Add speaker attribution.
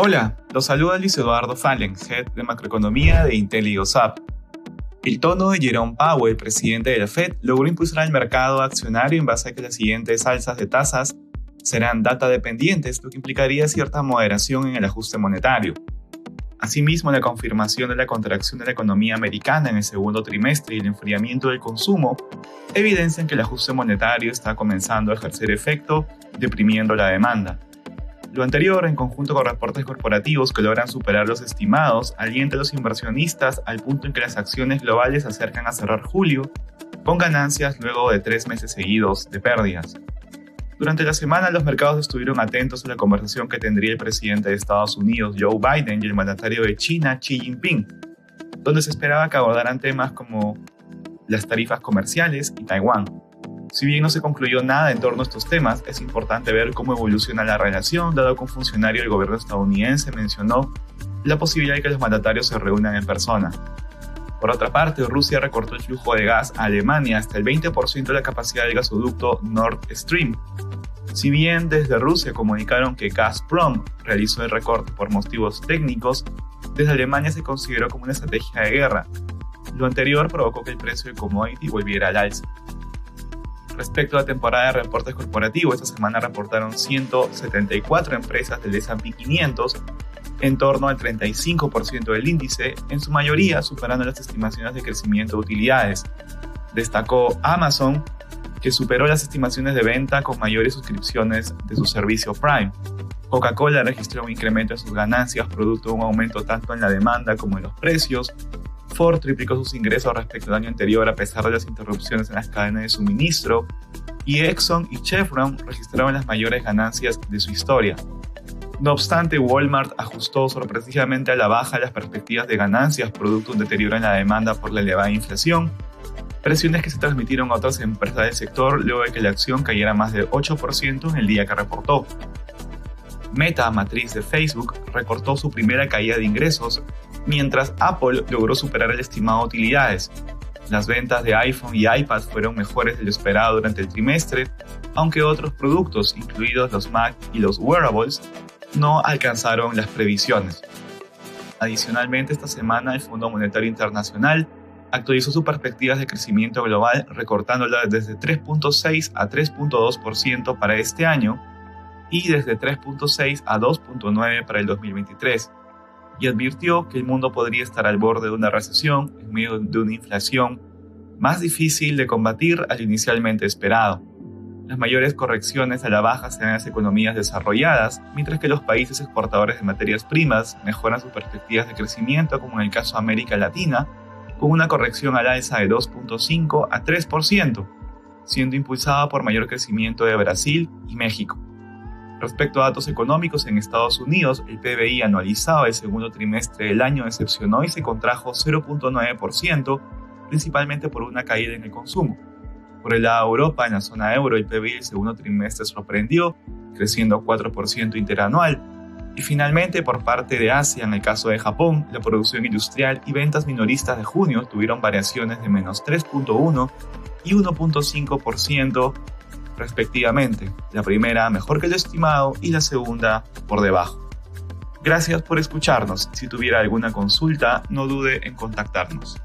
Speaker 1: Hola, los saluda Luis Eduardo Fallen, Head de Macroeconomía de Intel y OSAP. El tono de Jerome Powell, presidente de la Fed, logró impulsar al mercado accionario en base a que las siguientes alzas de tasas serán data dependientes, lo que implicaría cierta moderación en el ajuste monetario. Asimismo, la confirmación de la contracción de la economía americana en el segundo trimestre y el enfriamiento del consumo evidencian que el ajuste monetario está comenzando a ejercer efecto, deprimiendo la demanda. Lo anterior, en conjunto con reportes corporativos que logran superar los estimados, alienta a los inversionistas al punto en que las acciones globales se acercan a cerrar julio, con ganancias luego de tres meses seguidos de pérdidas. Durante la semana, los mercados estuvieron atentos a la conversación que tendría el presidente de Estados Unidos, Joe Biden, y el mandatario de China, Xi Jinping, donde se esperaba que abordaran temas como las tarifas comerciales y Taiwán. Si bien no se concluyó nada en torno a estos temas, es importante ver cómo evoluciona la relación, dado que un funcionario del gobierno estadounidense mencionó la posibilidad de que los mandatarios se reúnan en persona. Por otra parte, Rusia recortó el flujo de gas a Alemania hasta el 20% de la capacidad del gasoducto Nord Stream. Si bien desde Rusia comunicaron que Gazprom realizó el recorte por motivos técnicos, desde Alemania se consideró como una estrategia de guerra. Lo anterior provocó que el precio del commodity volviera al alza. Respecto a la temporada de reportes corporativos, esta semana reportaron 174 empresas del S&P 500, en torno al 35% del índice, en su mayoría superando las estimaciones de crecimiento de utilidades. Destacó Amazon, que superó las estimaciones de venta con mayores suscripciones de su servicio Prime. Coca-Cola registró un incremento en sus ganancias producto de un aumento tanto en la demanda como en los precios, Ford triplicó sus ingresos respecto al año anterior a pesar de las interrupciones en las cadenas de suministro, y Exxon y Chevron registraron las mayores ganancias de su historia. No obstante, Walmart ajustó sorpresivamente a la baja las perspectivas de ganancias producto de un deterioro en la demanda por la elevada inflación, presiones que se transmitieron a otras empresas del sector luego de que la acción cayera más del 8% en el día que reportó. Meta, matriz de Facebook, recortó su primera caída de ingresos mientras Apple logró superar el estimado de utilidades. Las ventas de iPhone y iPad fueron mejores de lo esperado durante el trimestre, aunque otros productos, incluidos los Mac y los wearables, no alcanzaron las previsiones. Adicionalmente, esta semana el Fondo Monetario Internacional actualizó sus perspectivas de crecimiento global recortándolas desde 3.6 a 3.2% para este año y desde 3.6 a 2.9 para el 2023 y advirtió que el mundo podría estar al borde de una recesión en medio de una inflación más difícil de combatir al inicialmente esperado. Las mayores correcciones a la baja serán en las economías desarrolladas, mientras que los países exportadores de materias primas mejoran sus perspectivas de crecimiento, como en el caso de América Latina, con una corrección al alza de 2.5 a 3%, siendo impulsada por mayor crecimiento de Brasil y México. Respecto a datos económicos en Estados Unidos, el PBI anualizado del segundo trimestre del año decepcionó y se contrajo 0.9%, principalmente por una caída en el consumo. Por el lado de Europa, en la zona euro, el PBI del segundo trimestre sorprendió, creciendo 4% interanual. Y finalmente, por parte de Asia, en el caso de Japón, la producción industrial y ventas minoristas de junio tuvieron variaciones de menos 3.1 y 1.5% respectivamente. La primera mejor que el estimado y la segunda por debajo. Gracias por escucharnos. Si tuviera alguna consulta, no dude en contactarnos.